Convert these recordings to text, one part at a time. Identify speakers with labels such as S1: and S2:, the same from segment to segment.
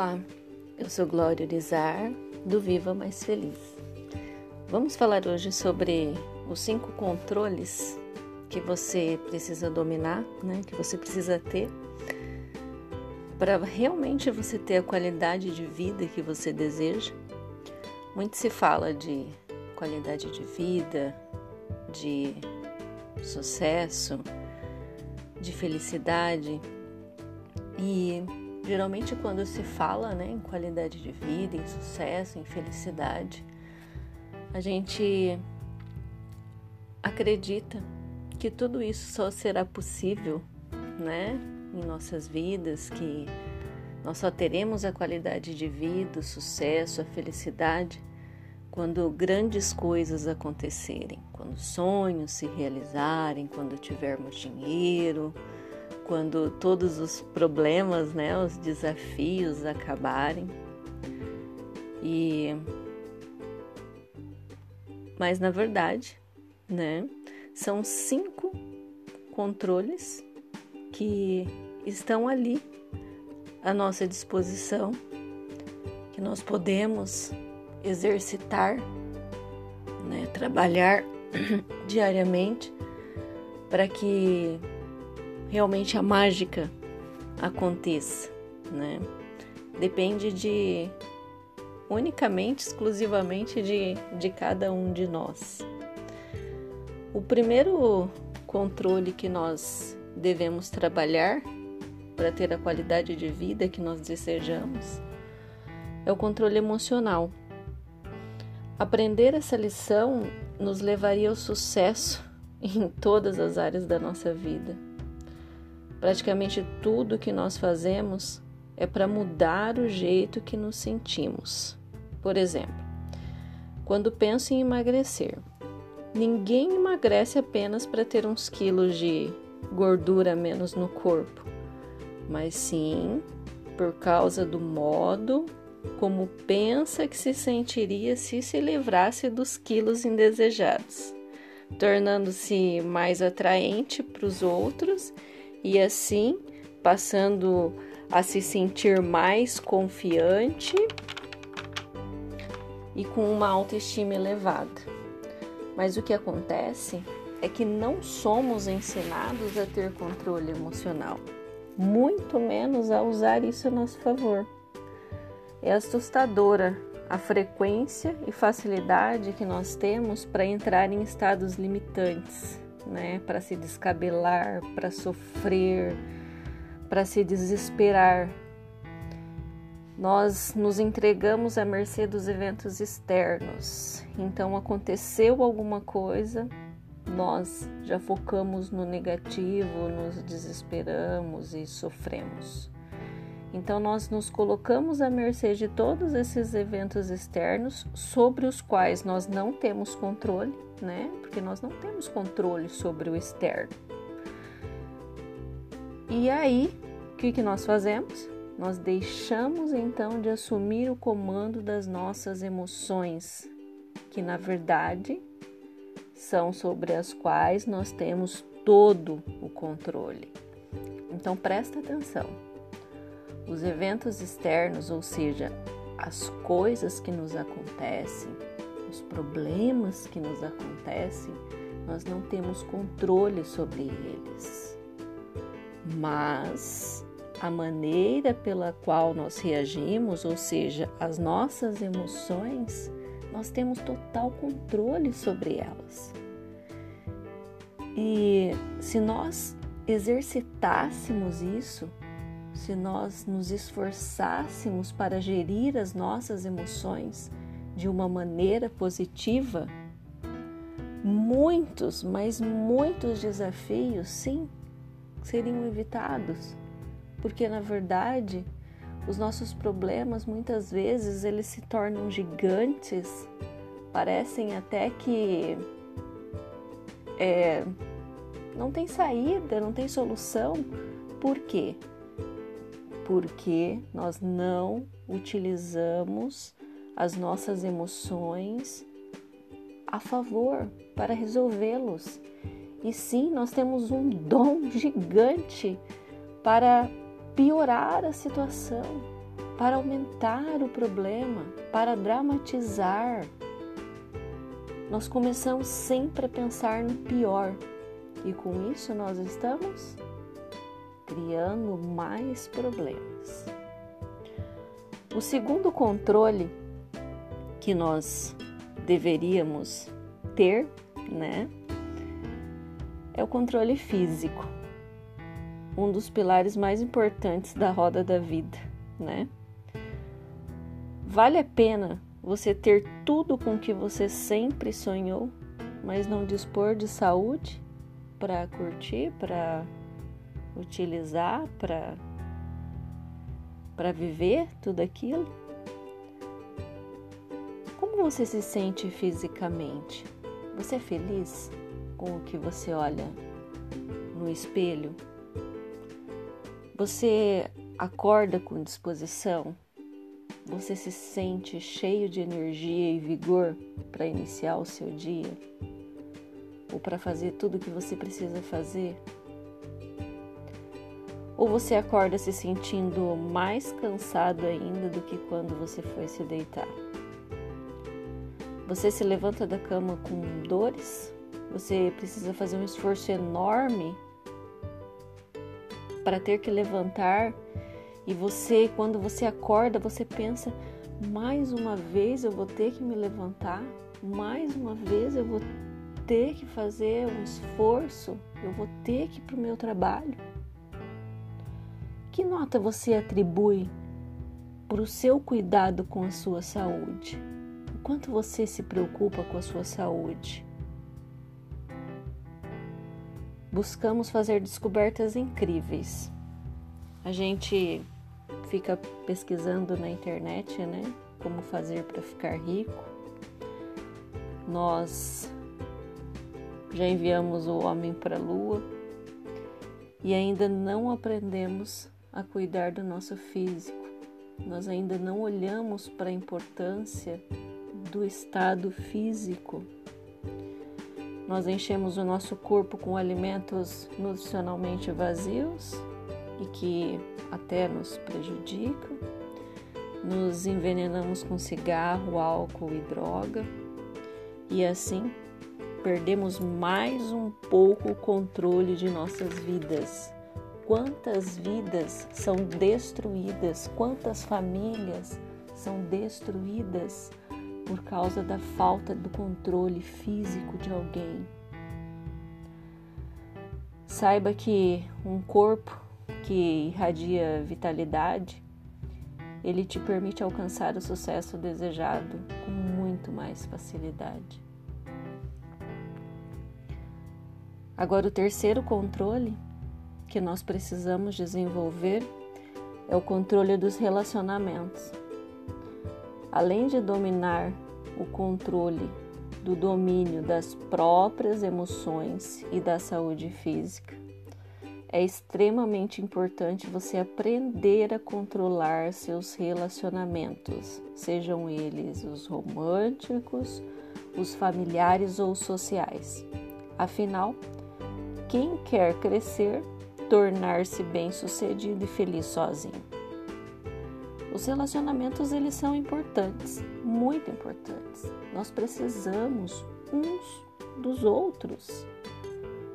S1: Olá, eu sou Glória Urizar, do Viva Mais Feliz. Vamos falar hoje sobre os cinco controles que você precisa dominar, né? que você precisa ter para realmente você ter a qualidade de vida que você deseja. Muito se fala de qualidade de vida, de sucesso, de felicidade e Geralmente, quando se fala né, em qualidade de vida, em sucesso, em felicidade, a gente acredita que tudo isso só será possível né, em nossas vidas, que nós só teremos a qualidade de vida, o sucesso, a felicidade quando grandes coisas acontecerem, quando sonhos se realizarem, quando tivermos dinheiro, quando todos os problemas, né, os desafios acabarem. E mas na verdade, né, são cinco controles que estão ali à nossa disposição, que nós podemos exercitar, né, trabalhar diariamente para que realmente a mágica aconteça, né? Depende de unicamente, exclusivamente de, de cada um de nós. O primeiro controle que nós devemos trabalhar para ter a qualidade de vida que nós desejamos é o controle emocional. Aprender essa lição nos levaria ao sucesso em todas as áreas da nossa vida. Praticamente tudo que nós fazemos é para mudar o jeito que nos sentimos. Por exemplo, quando penso em emagrecer, ninguém emagrece apenas para ter uns quilos de gordura menos no corpo, mas sim por causa do modo como pensa que se sentiria se se livrasse dos quilos indesejados, tornando-se mais atraente para os outros e assim passando a se sentir mais confiante e com uma autoestima elevada. Mas o que acontece é que não somos ensinados a ter controle emocional, muito menos a usar isso a nosso favor. É assustadora a frequência e facilidade que nós temos para entrar em estados limitantes né, para se descabelar, para sofrer, para se desesperar. Nós nos entregamos à mercê dos eventos externos. Então aconteceu alguma coisa, nós já focamos no negativo, nos desesperamos e sofremos. Então, nós nos colocamos à mercê de todos esses eventos externos sobre os quais nós não temos controle, né? Porque nós não temos controle sobre o externo. E aí, o que, que nós fazemos? Nós deixamos então de assumir o comando das nossas emoções, que na verdade são sobre as quais nós temos todo o controle. Então, presta atenção. Os eventos externos, ou seja, as coisas que nos acontecem, os problemas que nos acontecem, nós não temos controle sobre eles. Mas a maneira pela qual nós reagimos, ou seja, as nossas emoções, nós temos total controle sobre elas. E se nós exercitássemos isso, se nós nos esforçássemos para gerir as nossas emoções de uma maneira positiva, muitos, mas muitos desafios, sim, seriam evitados, porque na verdade os nossos problemas muitas vezes eles se tornam gigantes, parecem até que é, não tem saída, não tem solução. Por quê? Porque nós não utilizamos as nossas emoções a favor para resolvê-los. E sim, nós temos um dom gigante para piorar a situação, para aumentar o problema, para dramatizar. Nós começamos sempre a pensar no pior e com isso nós estamos criando mais problemas. O segundo controle que nós deveríamos ter, né, é o controle físico, um dos pilares mais importantes da roda da vida, né? Vale a pena você ter tudo com que você sempre sonhou, mas não dispor de saúde para curtir, para utilizar, para para viver tudo aquilo? Como você se sente fisicamente? Você é feliz com o que você olha no espelho? Você acorda com disposição? Você se sente cheio de energia e vigor para iniciar o seu dia? Ou para fazer tudo o que você precisa fazer? Ou você acorda se sentindo mais cansado ainda do que quando você foi se deitar? Você se levanta da cama com dores? Você precisa fazer um esforço enorme para ter que levantar e você, quando você acorda, você pensa: mais uma vez eu vou ter que me levantar, mais uma vez eu vou ter que fazer um esforço, eu vou ter que ir para o meu trabalho. Que nota você atribui para o seu cuidado com a sua saúde? O quanto você se preocupa com a sua saúde? Buscamos fazer descobertas incríveis. A gente fica pesquisando na internet, né? Como fazer para ficar rico. Nós já enviamos o homem para a lua e ainda não aprendemos a cuidar do nosso físico. Nós ainda não olhamos para a importância do estado físico. Nós enchemos o nosso corpo com alimentos nutricionalmente vazios e que até nos prejudicam. Nos envenenamos com cigarro, álcool e droga. E assim perdemos mais um pouco o controle de nossas vidas quantas vidas são destruídas, quantas famílias são destruídas por causa da falta do controle físico de alguém. Saiba que um corpo que irradia vitalidade, ele te permite alcançar o sucesso desejado com muito mais facilidade. Agora, o terceiro controle que nós precisamos desenvolver é o controle dos relacionamentos. Além de dominar o controle do domínio das próprias emoções e da saúde física, é extremamente importante você aprender a controlar seus relacionamentos, sejam eles os românticos, os familiares ou sociais. Afinal, quem quer crescer tornar-se bem-sucedido e feliz sozinho. Os relacionamentos eles são importantes, muito importantes. Nós precisamos uns dos outros.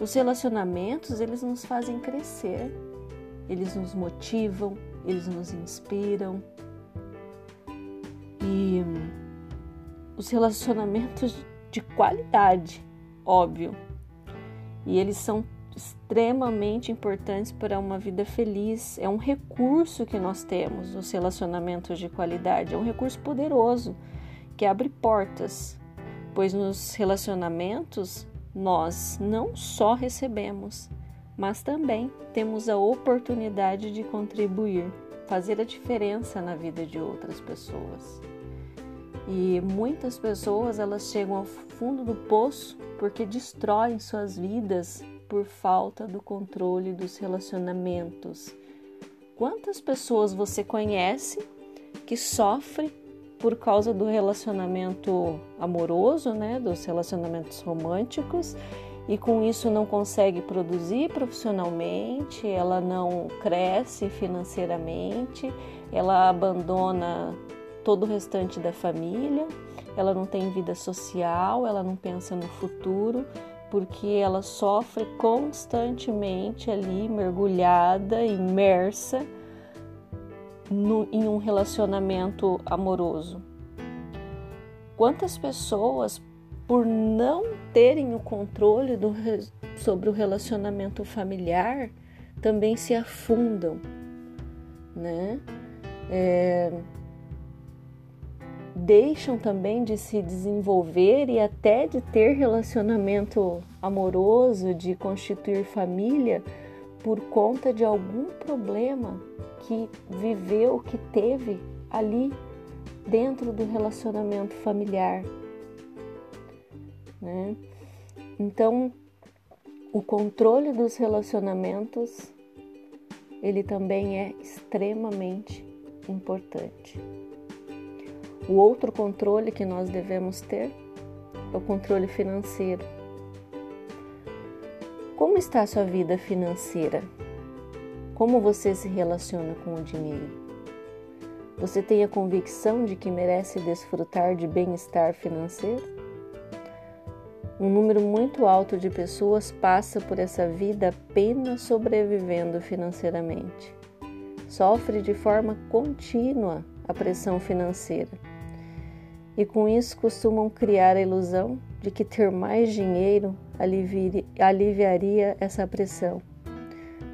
S1: Os relacionamentos eles nos fazem crescer, eles nos motivam, eles nos inspiram. E os relacionamentos de qualidade, óbvio. E eles são extremamente importantes para uma vida feliz. É um recurso que nós temos, os relacionamentos de qualidade. É um recurso poderoso que abre portas, pois nos relacionamentos nós não só recebemos, mas também temos a oportunidade de contribuir, fazer a diferença na vida de outras pessoas. E muitas pessoas elas chegam ao fundo do poço porque destroem suas vidas por falta do controle dos relacionamentos. Quantas pessoas você conhece que sofrem por causa do relacionamento amoroso, né, dos relacionamentos românticos, e com isso não consegue produzir profissionalmente, ela não cresce financeiramente, ela abandona todo o restante da família, ela não tem vida social, ela não pensa no futuro, porque ela sofre constantemente ali, mergulhada, imersa no, em um relacionamento amoroso. Quantas pessoas, por não terem o controle do, sobre o relacionamento familiar, também se afundam, né? É, deixam também de se desenvolver e até de ter relacionamento amoroso, de constituir família, por conta de algum problema que viveu, que teve ali dentro do relacionamento familiar. Né? Então, o controle dos relacionamentos ele também é extremamente importante. O outro controle que nós devemos ter é o controle financeiro. Como está a sua vida financeira? Como você se relaciona com o dinheiro? Você tem a convicção de que merece desfrutar de bem-estar financeiro? Um número muito alto de pessoas passa por essa vida apenas sobrevivendo financeiramente. Sofre de forma contínua a pressão financeira e com isso costumam criar a ilusão de que ter mais dinheiro aliviaria essa pressão.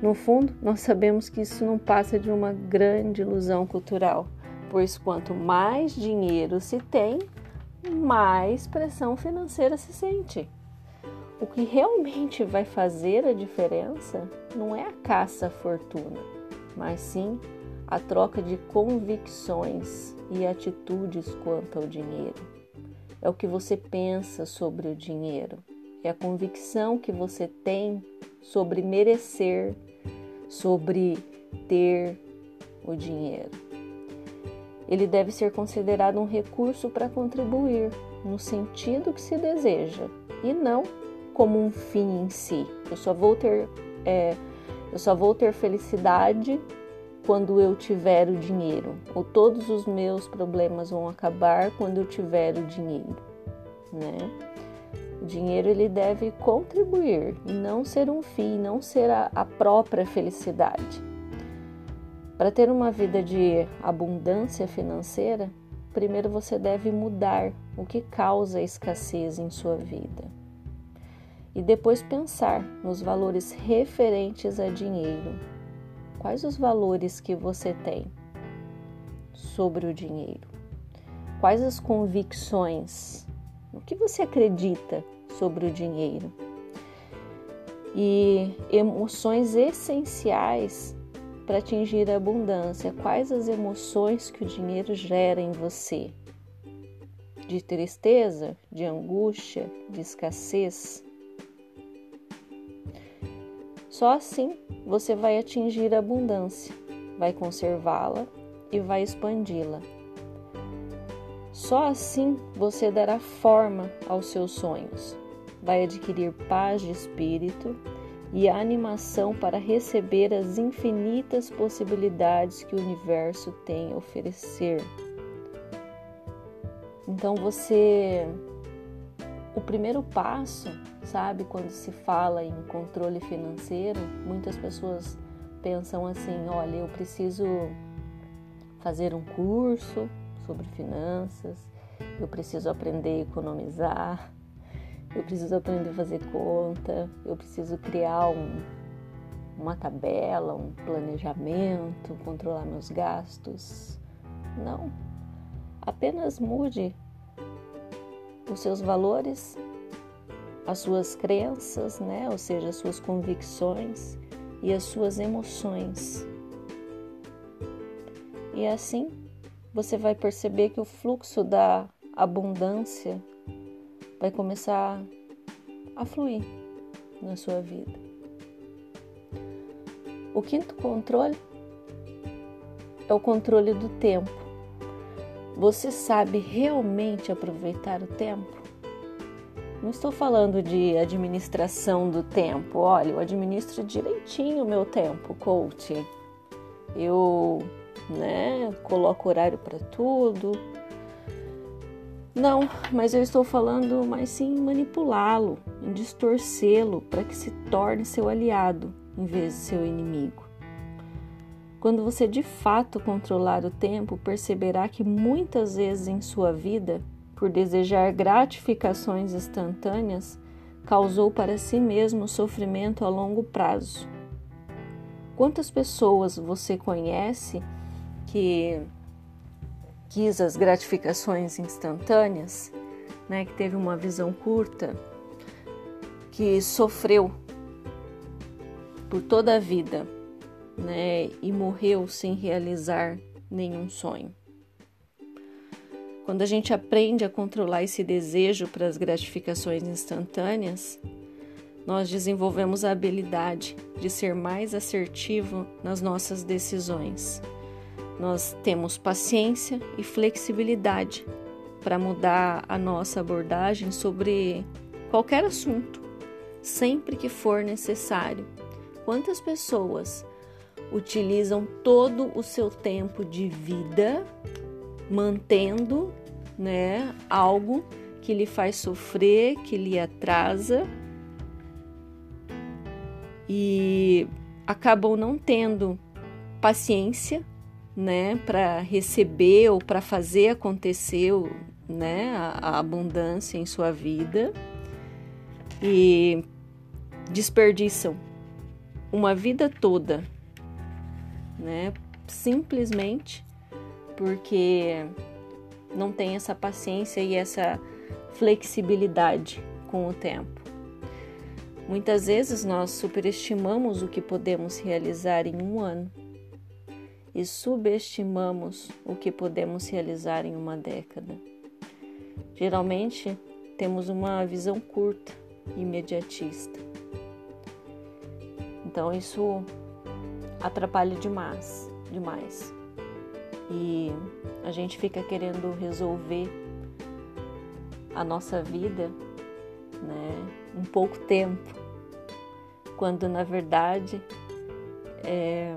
S1: No fundo, nós sabemos que isso não passa de uma grande ilusão cultural, pois quanto mais dinheiro se tem, mais pressão financeira se sente. O que realmente vai fazer a diferença não é a caça à fortuna, mas sim a troca de convicções e atitudes quanto ao dinheiro. É o que você pensa sobre o dinheiro, é a convicção que você tem sobre merecer, sobre ter o dinheiro. Ele deve ser considerado um recurso para contribuir no sentido que se deseja e não como um fim em si. Eu só vou ter, é, eu só vou ter felicidade quando eu tiver o dinheiro, ou todos os meus problemas vão acabar quando eu tiver o dinheiro, né? O dinheiro ele deve contribuir e não ser um fim, não ser a, a própria felicidade. Para ter uma vida de abundância financeira, primeiro você deve mudar o que causa a escassez em sua vida. E depois pensar nos valores referentes a dinheiro, Quais os valores que você tem sobre o dinheiro? Quais as convicções? O que você acredita sobre o dinheiro? E emoções essenciais para atingir a abundância. Quais as emoções que o dinheiro gera em você? De tristeza, de angústia, de escassez? Só assim você vai atingir a abundância, vai conservá-la e vai expandi-la. Só assim você dará forma aos seus sonhos, vai adquirir paz de espírito e animação para receber as infinitas possibilidades que o universo tem a oferecer. Então você o primeiro passo sabe? Quando se fala em controle financeiro, muitas pessoas pensam assim: olha, eu preciso fazer um curso sobre finanças, eu preciso aprender a economizar, eu preciso aprender a fazer conta, eu preciso criar um, uma tabela, um planejamento, controlar meus gastos. Não. Apenas mude os seus valores as suas crenças, né? ou seja, as suas convicções e as suas emoções. E assim você vai perceber que o fluxo da abundância vai começar a fluir na sua vida. O quinto controle é o controle do tempo. Você sabe realmente aproveitar o tempo? Não estou falando de administração do tempo. Olha, eu administro direitinho o meu tempo, coach. Eu né? Coloca horário para tudo. Não, mas eu estou falando mais sim manipulá-lo, em distorcê-lo para que se torne seu aliado em vez de seu inimigo. Quando você de fato controlar o tempo, perceberá que muitas vezes em sua vida, por desejar gratificações instantâneas, causou para si mesmo sofrimento a longo prazo. Quantas pessoas você conhece que quis as gratificações instantâneas, né, que teve uma visão curta, que sofreu por toda a vida, né, e morreu sem realizar nenhum sonho. Quando a gente aprende a controlar esse desejo para as gratificações instantâneas, nós desenvolvemos a habilidade de ser mais assertivo nas nossas decisões. Nós temos paciência e flexibilidade para mudar a nossa abordagem sobre qualquer assunto, sempre que for necessário. Quantas pessoas utilizam todo o seu tempo de vida mantendo, né, algo que lhe faz sofrer, que lhe atrasa e acabam não tendo paciência, né, para receber ou para fazer acontecer, né, a, a abundância em sua vida e desperdiçam uma vida toda, né, simplesmente porque não tem essa paciência e essa flexibilidade com o tempo. Muitas vezes nós superestimamos o que podemos realizar em um ano e subestimamos o que podemos realizar em uma década. Geralmente temos uma visão curta, imediatista. Então isso atrapalha demais, demais. E a gente fica querendo resolver a nossa vida, né, em pouco tempo, quando na verdade é,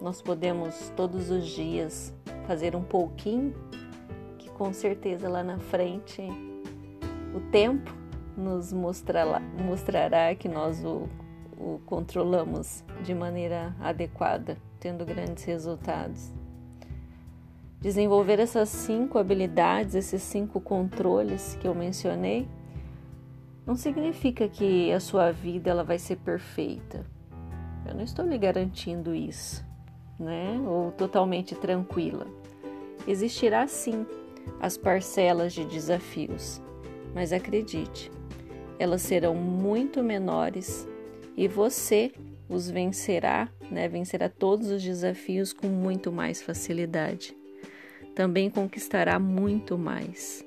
S1: nós podemos todos os dias fazer um pouquinho, que com certeza lá na frente o tempo nos mostrará, mostrará que nós o, o controlamos de maneira adequada, tendo grandes resultados. Desenvolver essas cinco habilidades, esses cinco controles que eu mencionei, não significa que a sua vida ela vai ser perfeita. Eu não estou lhe garantindo isso, né? Ou totalmente tranquila. Existirá sim as parcelas de desafios, mas acredite, elas serão muito menores e você os vencerá, né? Vencerá todos os desafios com muito mais facilidade também conquistará muito mais.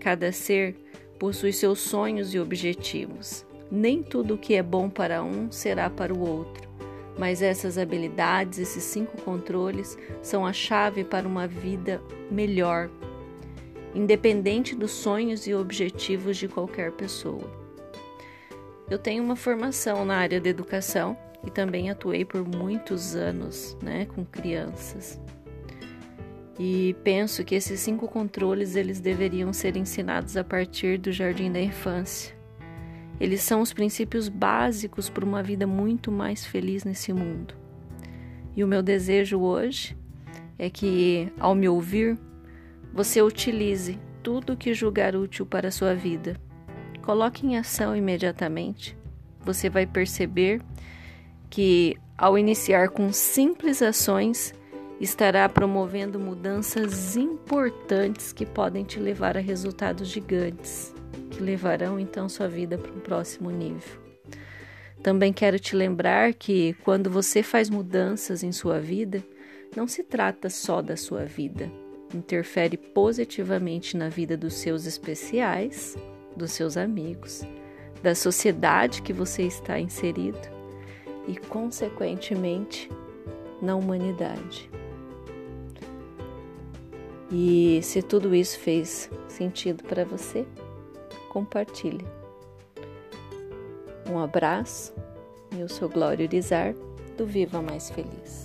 S1: Cada ser possui seus sonhos e objetivos. Nem tudo o que é bom para um será para o outro, mas essas habilidades, esses cinco controles, são a chave para uma vida melhor, independente dos sonhos e objetivos de qualquer pessoa. Eu tenho uma formação na área da educação e também atuei por muitos anos né, com crianças. E penso que esses cinco controles eles deveriam ser ensinados a partir do jardim da infância. Eles são os princípios básicos para uma vida muito mais feliz nesse mundo. E o meu desejo hoje é que, ao me ouvir, você utilize tudo o que julgar útil para a sua vida. Coloque em ação imediatamente. Você vai perceber que, ao iniciar com simples ações, estará promovendo mudanças importantes que podem te levar a resultados gigantes, que levarão então sua vida para um próximo nível. Também quero te lembrar que quando você faz mudanças em sua vida, não se trata só da sua vida, interfere positivamente na vida dos seus especiais, dos seus amigos, da sociedade que você está inserido e, consequentemente, na humanidade. E se tudo isso fez sentido para você, compartilhe. Um abraço. Eu sou Glória Urizar, do Viva Mais Feliz.